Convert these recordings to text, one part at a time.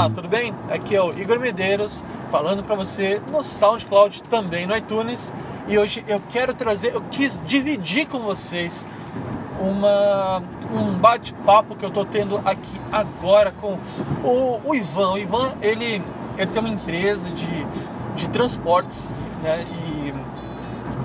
Olá, tudo bem? Aqui é o Igor Medeiros falando para você no SoundCloud também no iTunes e hoje eu quero trazer, eu quis dividir com vocês uma, um bate-papo que eu estou tendo aqui agora com o, o, Ivan. O Ivan ele, ele tem uma empresa de, de transportes né, e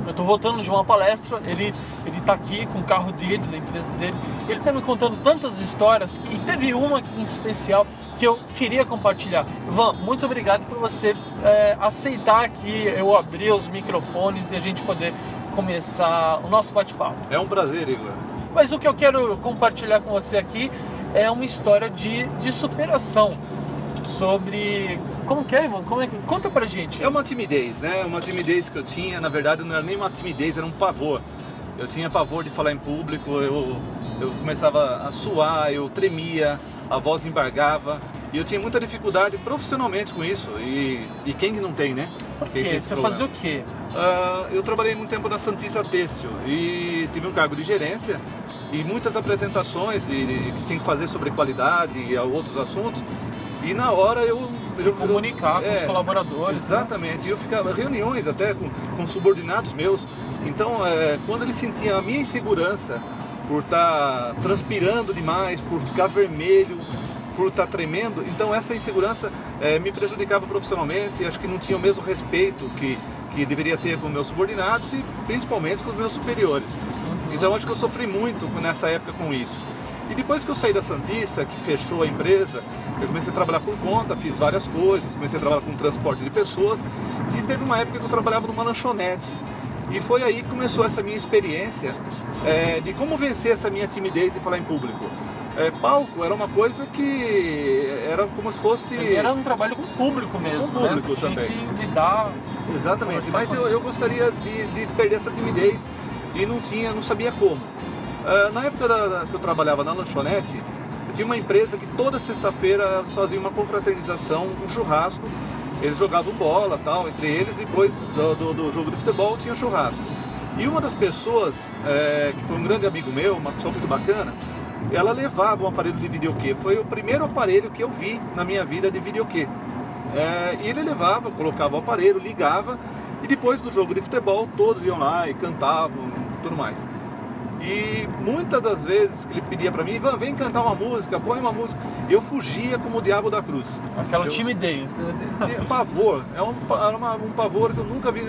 eu estou voltando de uma palestra, ele ele está aqui com o carro dele, da empresa dele. Ele está me contando tantas histórias e teve uma aqui em especial que eu queria compartilhar. Ivan, muito obrigado por você é, aceitar aqui eu abrir os microfones e a gente poder começar o nosso bate-papo. É um prazer, Igor. Mas o que eu quero compartilhar com você aqui é uma história de, de superação sobre como que é, Ivan? Como é que... Conta pra gente. É uma timidez, né? Uma timidez que eu tinha. Na verdade, não era nem uma timidez, era um pavor. Eu tinha pavor de falar em público, eu, eu começava a suar, eu tremia, a voz embargava. E eu tinha muita dificuldade profissionalmente com isso. E, e quem não tem, né? Por quê? Você fazia o quê? Uh, eu trabalhei muito tempo na Santista Têxtil e tive um cargo de gerência e muitas apresentações de, de, que tinha que fazer sobre qualidade e outros assuntos. E na hora eu. Se eu, comunicar eu, com é, os colaboradores. Né? Exatamente. Né? Eu ficava. Reuniões até com, com subordinados meus. Então, é, quando eles sentiam a minha insegurança por estar tá transpirando demais, por ficar vermelho, por estar tá tremendo, então essa insegurança é, me prejudicava profissionalmente. Acho que não tinha o mesmo respeito que, que deveria ter com meus subordinados e principalmente com os meus superiores. Então, acho que eu sofri muito nessa época com isso. E depois que eu saí da Santista, que fechou a empresa, eu comecei a trabalhar por conta, fiz várias coisas, comecei a trabalhar com transporte de pessoas e teve uma época que eu trabalhava numa lanchonete. E foi aí que começou essa minha experiência é, de como vencer essa minha timidez e falar em público. É, palco era uma coisa que era como se fosse. Era um trabalho com o público mesmo. Com o público né? também. Tinha que lidar. Exatamente. Mas eu, eu gostaria de, de perder essa timidez e não tinha, não sabia como. Uh, na época da, da, que eu trabalhava na lanchonete, tinha uma empresa que toda sexta-feira fazia uma confraternização, um churrasco. Eles jogavam bola tal, entre eles, e depois do, do, do jogo de futebol tinha churrasco. E uma das pessoas, é, que foi um grande amigo meu, uma pessoa muito bacana, ela levava um aparelho de videokê. Foi o primeiro aparelho que eu vi na minha vida de videokê. É, e ele levava, colocava o aparelho, ligava, e depois do jogo de futebol todos iam lá e cantavam tudo mais. E muitas das vezes que ele pedia para mim, Ivan, vem cantar uma música, põe uma música, eu fugia como o diabo da cruz. Aquela eu, timidez. Né? Pavor, é um, era uma, um pavor que eu nunca vi,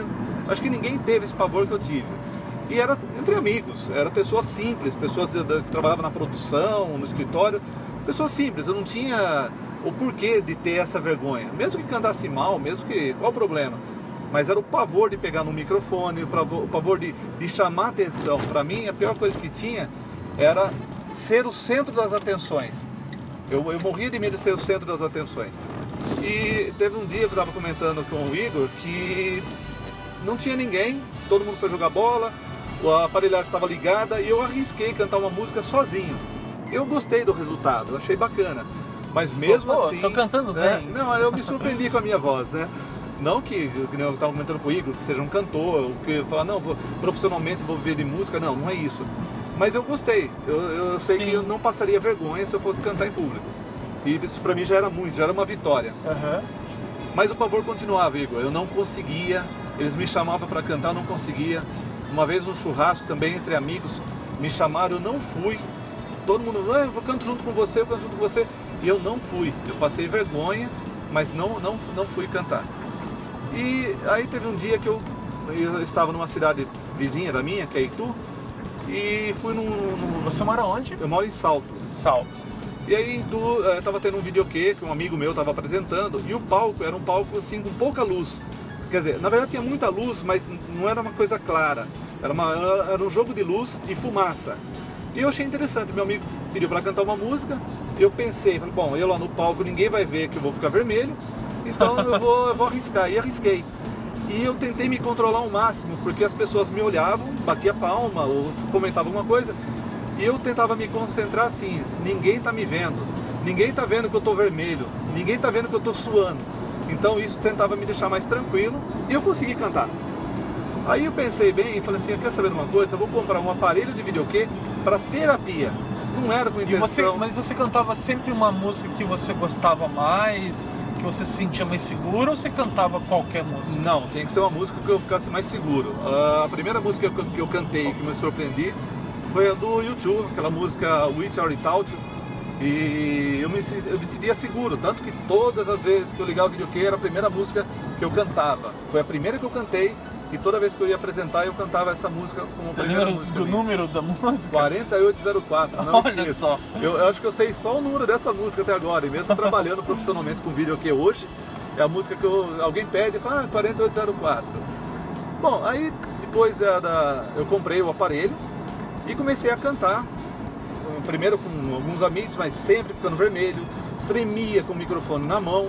acho que ninguém teve esse pavor que eu tive. E era entre amigos, era pessoas simples, pessoas que trabalhavam na produção, no escritório, pessoas simples, eu não tinha o porquê de ter essa vergonha. Mesmo que cantasse mal, mesmo que. Qual o problema? Mas era o pavor de pegar no microfone, o pavor, o pavor de, de chamar atenção. Para mim, a pior coisa que tinha era ser o centro das atenções. Eu, eu morria de medo de ser o centro das atenções. E teve um dia que eu estava comentando com o Igor que não tinha ninguém, todo mundo foi jogar bola, a aparelhagem estava ligada e eu arrisquei cantar uma música sozinho. Eu gostei do resultado, achei bacana. Mas mesmo Pô, assim. Tô cantando né, bem. Não, eu me surpreendi com a minha voz, né? Não que, que eu estava comentando com o Igor, que seja um cantor, ou que falar, não, vou, profissionalmente vou viver de música. Não, não é isso. Mas eu gostei. Eu, eu sei Sim. que eu não passaria vergonha se eu fosse cantar em público. E isso para mim já era muito, já era uma vitória. Uhum. Mas o pavor continuava, Igor. Eu não conseguia. Eles me chamavam para cantar, eu não conseguia. Uma vez num churrasco também entre amigos, me chamaram, eu não fui. Todo mundo, ah, eu canto junto com você, eu canto junto com você. E eu não fui. Eu passei vergonha, mas não, não, não fui cantar. E aí teve um dia que eu, eu estava numa cidade vizinha da minha, que é Itu, e fui num, num, Você mora onde? Eu moro em Salto. Salto. E aí Itu estava eh, tendo um videokê que um amigo meu estava apresentando, e o palco era um palco assim com pouca luz. Quer dizer, na verdade tinha muita luz, mas não era uma coisa clara. Era, uma, era um jogo de luz e fumaça. E eu achei interessante, meu amigo pediu para cantar uma música, eu pensei, falei, bom, eu lá no palco ninguém vai ver que eu vou ficar vermelho, então eu vou, eu vou arriscar. E arrisquei. E eu tentei me controlar ao máximo, porque as pessoas me olhavam, batia palma ou comentavam alguma coisa, e eu tentava me concentrar assim, ninguém está me vendo, ninguém está vendo que eu estou vermelho, ninguém está vendo que eu estou suando. Então isso tentava me deixar mais tranquilo e eu consegui cantar. Aí eu pensei bem e falei assim, quer saber de uma coisa? Eu vou comprar um aparelho de videokê para terapia. não era com E você, intenção. mas você cantava sempre uma música que você gostava mais, que você se sentia mais seguro, ou você cantava qualquer música? Não, tem que ser uma música que eu ficasse mais seguro. Ah, a primeira música que eu, que eu cantei que me surpreendi foi a do YouTube, aquela música With Your Tout. E eu me, eu me sentia seguro, tanto que todas as vezes que eu ligava o videokê era a primeira música que eu cantava. Foi a primeira que eu cantei e toda vez que eu ia apresentar eu cantava essa música como Você primeira lembra música. do minha. número da música? 4804, não Olha esqueça. só. Eu, eu acho que eu sei só o número dessa música até agora, e mesmo trabalhando profissionalmente com vídeo aqui hoje, é a música que eu- alguém pede e fala, ah, 4804. Bom, aí depois é, da, eu comprei o aparelho e comecei a cantar, primeiro com alguns amigos, mas sempre ficando vermelho, tremia com o microfone na mão.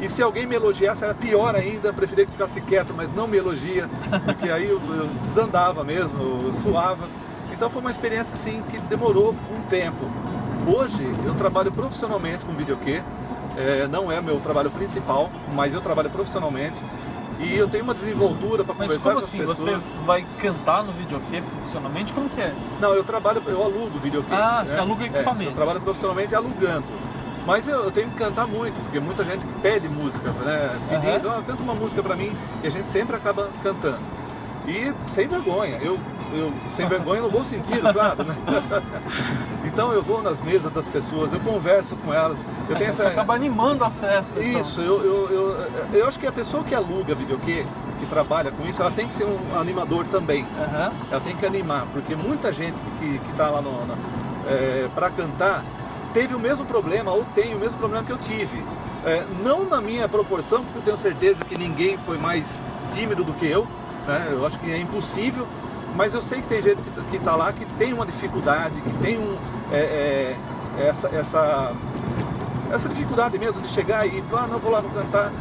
E se alguém me elogiasse era pior ainda, preferia que ficasse quieto, mas não me elogia, porque aí eu, eu desandava mesmo, eu suava. Então foi uma experiência assim que demorou um tempo. Hoje eu trabalho profissionalmente com videokê, é, não é meu trabalho principal, mas eu trabalho profissionalmente e eu tenho uma desenvoltura para conversar como com as assim? pessoas. Você vai cantar no videokê profissionalmente? Como que é? Não, eu trabalho, eu alugo videokê. Ah, né? você aluga É, equipamento. eu trabalho profissionalmente alugando. Mas eu, eu tenho que cantar muito, porque muita gente pede música, né? Pedindo, Aham. "Ah, canta uma música pra mim, e a gente sempre acaba cantando. E sem vergonha, eu, eu sem vergonha no bom sentido, claro, né? Então eu vou nas mesas das pessoas, eu converso com elas, eu tenho Você essa. acaba animando a festa. então. Isso, eu, eu, eu, eu acho que a pessoa que aluga videokê, que trabalha com isso, ela tem que ser um animador também. Aham. Ela tem que animar, porque muita gente que, que tá lá no, é, para cantar teve o mesmo problema ou tem o mesmo problema que eu tive. É, não na minha proporção, porque eu tenho certeza que ninguém foi mais tímido do que eu. né? Eu acho que é impossível, mas eu sei que tem gente que, que tá lá que tem uma dificuldade, que tem um, é, é, essa, essa, essa dificuldade mesmo de chegar e falar, ah, não vou lá vou cantar,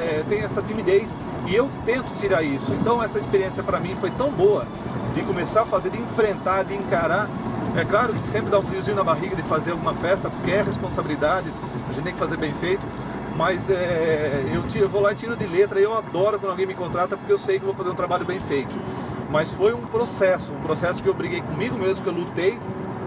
é, tem essa timidez e eu tento tirar isso. Então essa experiência para mim foi tão boa de começar a fazer, de enfrentar, de encarar. É claro que sempre dá um friozinho na barriga de fazer alguma festa, porque é responsabilidade, a gente tem que fazer bem feito. Mas é, eu, tiro, eu vou lá e tiro de letra e eu adoro quando alguém me contrata porque eu sei que vou fazer um trabalho bem feito. Mas foi um processo, um processo que eu briguei comigo mesmo, que eu lutei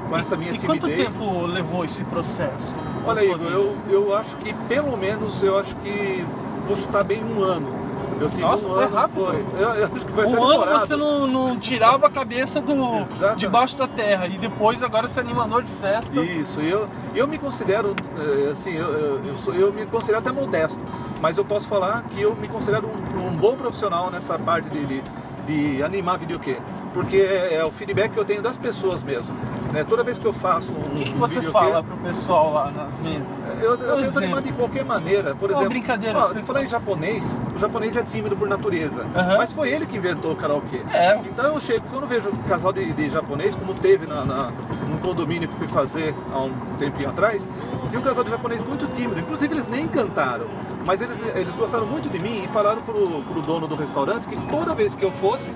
com essa minha e quanto timidez. tempo levou esse processo? Olha, Igor, vida? eu, eu acho que pelo menos, eu acho que vou chutar bem um ano. Eu tive Nossa, um foi ano, rápido. foi. Eu, eu acho que foi Um ano demorado. você não, não tirava a cabeça do Exatamente. debaixo da terra e depois agora você é animador de festa. Isso, eu, eu me considero, eh, assim, eu, eu, eu sou, eu me considero até modesto, mas eu posso falar que eu me considero um, um bom profissional nessa parte de, de, de animar videokê, porque é, é o feedback que eu tenho das pessoas mesmo. Né? Toda vez que eu faço um, O que, que você fala pro pessoal lá nas mesas? Eu, eu tento exemplo. animar de qualquer maneira. Por Uma exemplo, brincadeira ó, falar em japonês, o japonês é tímido por natureza. Mas foi ele que inventou o karaokê. É. Então eu chego, quando eu vejo um casal de, de japonês, como teve na, na, num condomínio que fui fazer há um tempinho atrás, tinha um casal de japonês muito tímido. Inclusive eles nem cantaram. Mas eles, eles gostaram muito de mim e falaram pro, pro dono do restaurante que toda vez que eu fosse,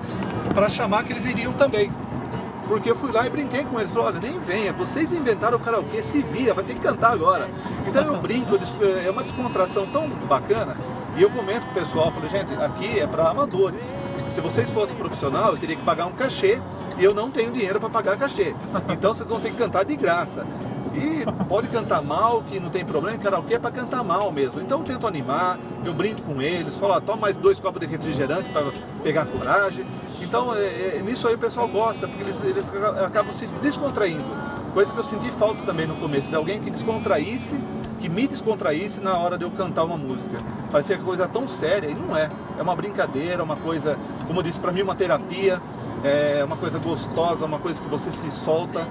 para chamar que eles iriam também. Porque eu fui lá e brinquei com eles. Olha, nem venha, vocês inventaram o karaokê, se vira, vai ter que cantar agora. Então eu brinco, é uma descontração tão bacana. E eu comento com o pessoal, falei, gente, aqui é para amadores. Se vocês fossem profissional, eu teria que pagar um cachê e eu não tenho dinheiro para pagar cachê. Então vocês vão ter que cantar de graça. E pode cantar mal, que não tem problema, karaokê é para cantar mal mesmo. Então eu tento animar, eu brinco com eles, falo, ó, toma mais dois copos de refrigerante para pegar coragem. Então é, é, nisso aí o pessoal gosta, porque eles, eles aca- acabam se descontraindo. Coisa que eu senti falta também no começo, de alguém que descontraísse, que me descontraísse na hora de eu cantar uma música. Parecia que coisa tão séria, e não é. É uma brincadeira, uma coisa, como eu disse, para mim uma terapia, é uma coisa gostosa, uma coisa que você se solta,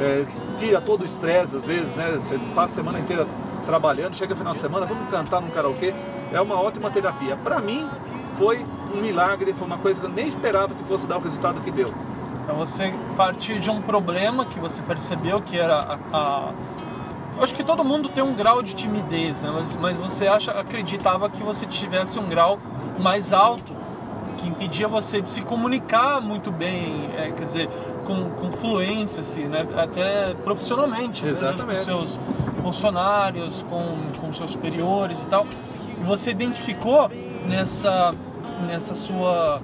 é, tira todo o estresse às vezes, né? Você passa a semana inteira trabalhando, chega final de semana, vamos cantar num karaokê. É uma ótima terapia. Para mim, foi um milagre, foi uma coisa que eu nem esperava que fosse dar o resultado que deu. Então você partiu de um problema que você percebeu que era a, a- Eu acho que todo mundo tem um grau de timidez, né? Mas, mas você acha, acreditava que você tivesse um grau mais alto que impedia você de se comunicar muito bem, é, quer dizer, com, com fluência, assim, né? Até profissionalmente, né? Exatamente. com seus funcionários, com, com seus superiores e tal. E você identificou nessa, nessa sua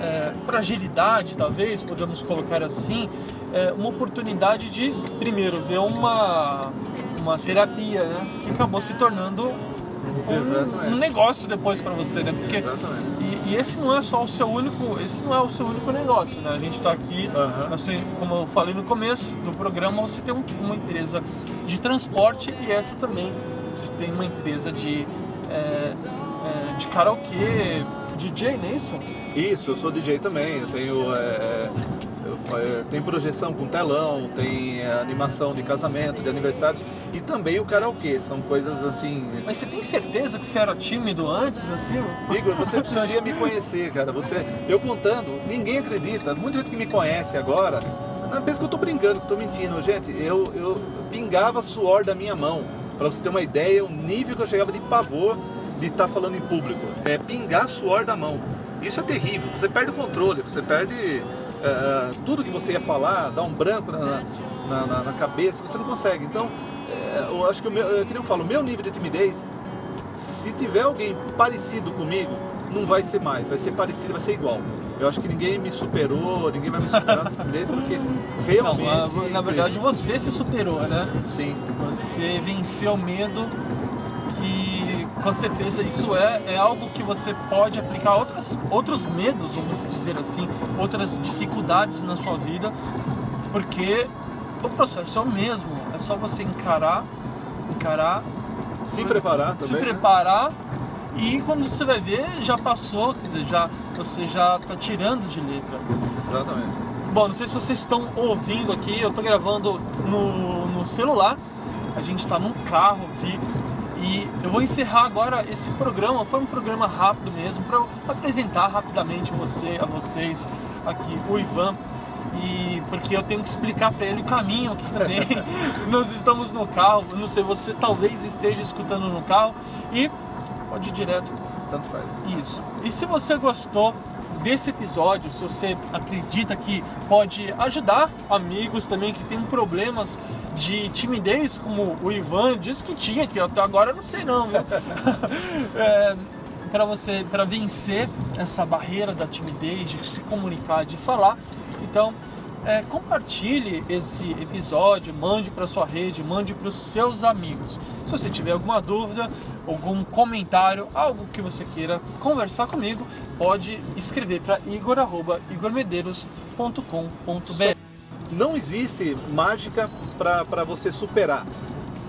é, fragilidade, talvez, podemos colocar assim, é, uma oportunidade de, primeiro, ver uma, uma terapia, né? Que acabou se tornando um, um negócio depois para você, né? Porque Exatamente. E, esse não é só o seu único, esse não é o seu único negócio, né? A gente está aqui, Aham. assim, como eu falei no começo do programa, você tem um- uma empresa de transporte e essa também você tem uma empresa de é, é, de karaokê, DJ, não é isso? Isso, eu sou DJ também. Eu tenho, é, é, tem projeção com telão, tem é, animação de casamento, de aniversários e também o karaokê. São coisas assim. Mas você tem certeza que você era tímido antes, assim? Igor, você precisaria me conhecer, cara. Você, eu contando, ninguém acredita. Muita gente que me conhece agora, não, pensa que eu tô brincando, que eu tô mentindo. Gente, eu, eu pingava suor da minha mão. Pra você ter uma ideia, o nível que eu chegava de pavor de estar falando em público. É pingar suor da mão. Isso é terrível. Você perde o controle, você perde é, tudo que você ia falar, dá um branco na, na, na- na cabeça, você não consegue. Então, é, eu acho que o meu, que nem eu falo, o meu nível de timidez se tiver alguém parecido comigo, não vai ser mais, vai ser parecido, vai ser igual. Eu acho que ninguém me superou, ninguém vai me superar nessa timidez, porque realmente. Não, na, na verdade você se superou, né? sim. Você venceu o medo que com certeza isso é, é algo que você pode aplicar outras, outros medos, vamos dizer assim, outras dificuldades na sua vida, porque o processo é o mesmo, é só você encarar, encarar, Se preparar também. se né? preparar e quando você vai ver já passou, quer dizer, já, você já está tirando de letra. Exatamente. Bom, não sei se vocês estão ouvindo aqui, eu tô gravando no, no celular, a gente tá num carro aqui e eu vou encerrar agora esse programa, foi um programa rápido mesmo, para apresentar rapidamente você, a vocês aqui, o Ivan, e porque eu tenho que explicar para ele o caminho aqui também. Nós estamos no carro, não sei, você talvez esteja escutando no carro e pode ir direto Tanto faz. isso. E se você gostou desse episódio, se você acredita que pode ajudar amigos também que têm problemas de timidez, como o Ivan disse que tinha, que até agora eu não sei não, é, para você, para vencer essa barreira da timidez, de se comunicar, de falar. Então, é, compartilhe esse episódio, mande para sua rede, mande para os seus amigos. Se você tiver alguma dúvida, algum comentário, algo que você queira conversar comigo, pode escrever para igor@igormedeiros.com.br. Não existe mágica para você superar.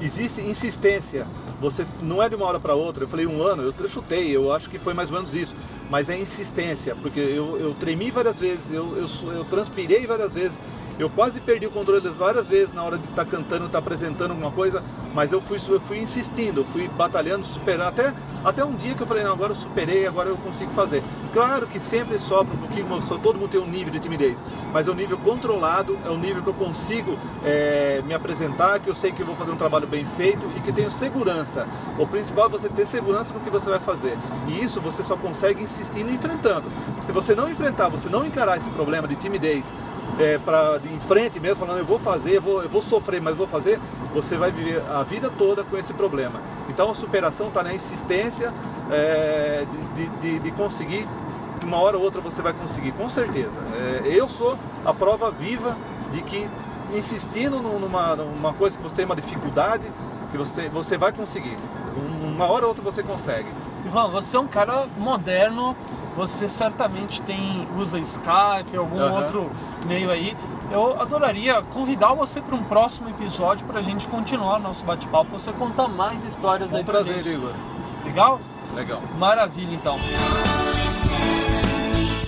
Existe insistência. Você não é de uma hora para outra. Eu falei um ano, eu, chutei, eu acho que foi mais ou menos isso. Mas é insistência, porque eu, eu tremi várias vezes, eu, eu, eu transpirei várias vezes, eu quase perdi o controle várias vezes na hora de estar cantando, estar apresentando alguma coisa, mas eu fui, eu fui insistindo, fui batalhando, superando, até, até um dia que eu falei, não, agora eu superei, agora eu consigo fazer. Claro que sempre sobra um pouquinho, todo mundo tem um nível de timidez, mas é um nível controlado, é um nível que eu consigo é, me apresentar, que eu sei que eu vou fazer um trabalho bem feito e que tenho segurança. O principal é você ter segurança no que você vai fazer. E isso você só consegue insistindo e enfrentando. Se você não enfrentar, você não encarar esse problema de timidez é, para em frente mesmo, falando eu vou fazer, eu vou, eu vou sofrer, mas vou fazer, você vai viver a vida toda com esse problema. Então a superação está na insistência é, de, de, de conseguir, uma hora ou outra você vai conseguir, com certeza. É, eu sou a prova viva de que insistindo num- numa, numa coisa que você tem uma dificuldade, que você, você vai conseguir. Um- Uma hora ou outra você consegue. Ivan, você é um cara moderno, você certamente tem usa Skype, algum Aham. outro meio aí. Eu adoraria convidar você para um próximo episódio para a gente continuar nosso bate-papo, você contar mais histórias É aí um pra prazer, gente. Igor. Legal? Legal. Maravilha, então.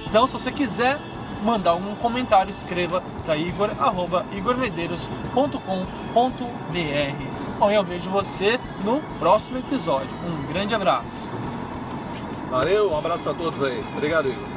Então, se você quiser mandar um comentário, escreva para igor, arroba igormedeiros.com.br. Bom, eu vejo você no próximo episódio. Um grande abraço. Valeu, um abraço para todos aí. Obrigado, Igor.